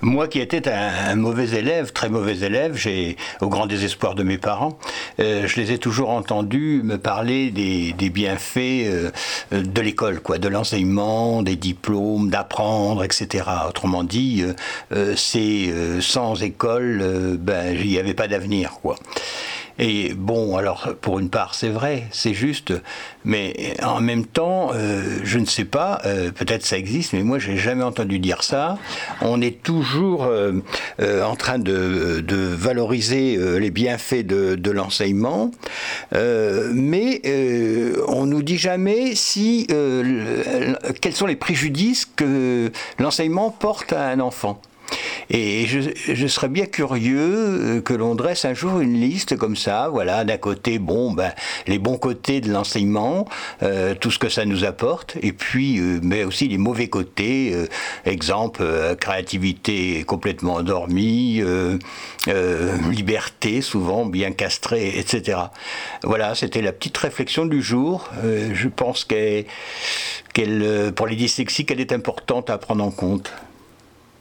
Moi qui étais un, mauvais élève, très mauvais élève, j'ai, au grand désespoir de mes parents, euh, je les ai toujours entendus me parler des, bienfaits euh, de l'école, quoi, de l'enseignement, des diplômes, d'apprendre, etc. Autrement dit, euh, c'est sans école, ben, il n'y avait pas d'avenir, quoi. Et bon, alors pour une part, c'est vrai, c'est juste, mais en même temps, euh, je ne sais pas, euh, peut-être ça existe, mais moi, j'ai jamais entendu dire ça. On est toujours euh, en train de, valoriser les bienfaits de, l'enseignement, mais on nous dit jamais si quels sont les préjudices que l'enseignement porte à un enfant. Et je, serais bien curieux euh, que l'on dresse un jour une liste comme ça, voilà, d'un côté, bon, ben, les bons côtés de l'enseignement, euh, tout ce que ça nous apporte, et puis, euh, mais aussi les mauvais côtés, exemple, créativité complètement endormie, liberté souvent bien castrée, etc. Voilà, c'était la petite réflexion du jour. je pense qu'elle, pour les dyslexiques, elle est importante à prendre en compte.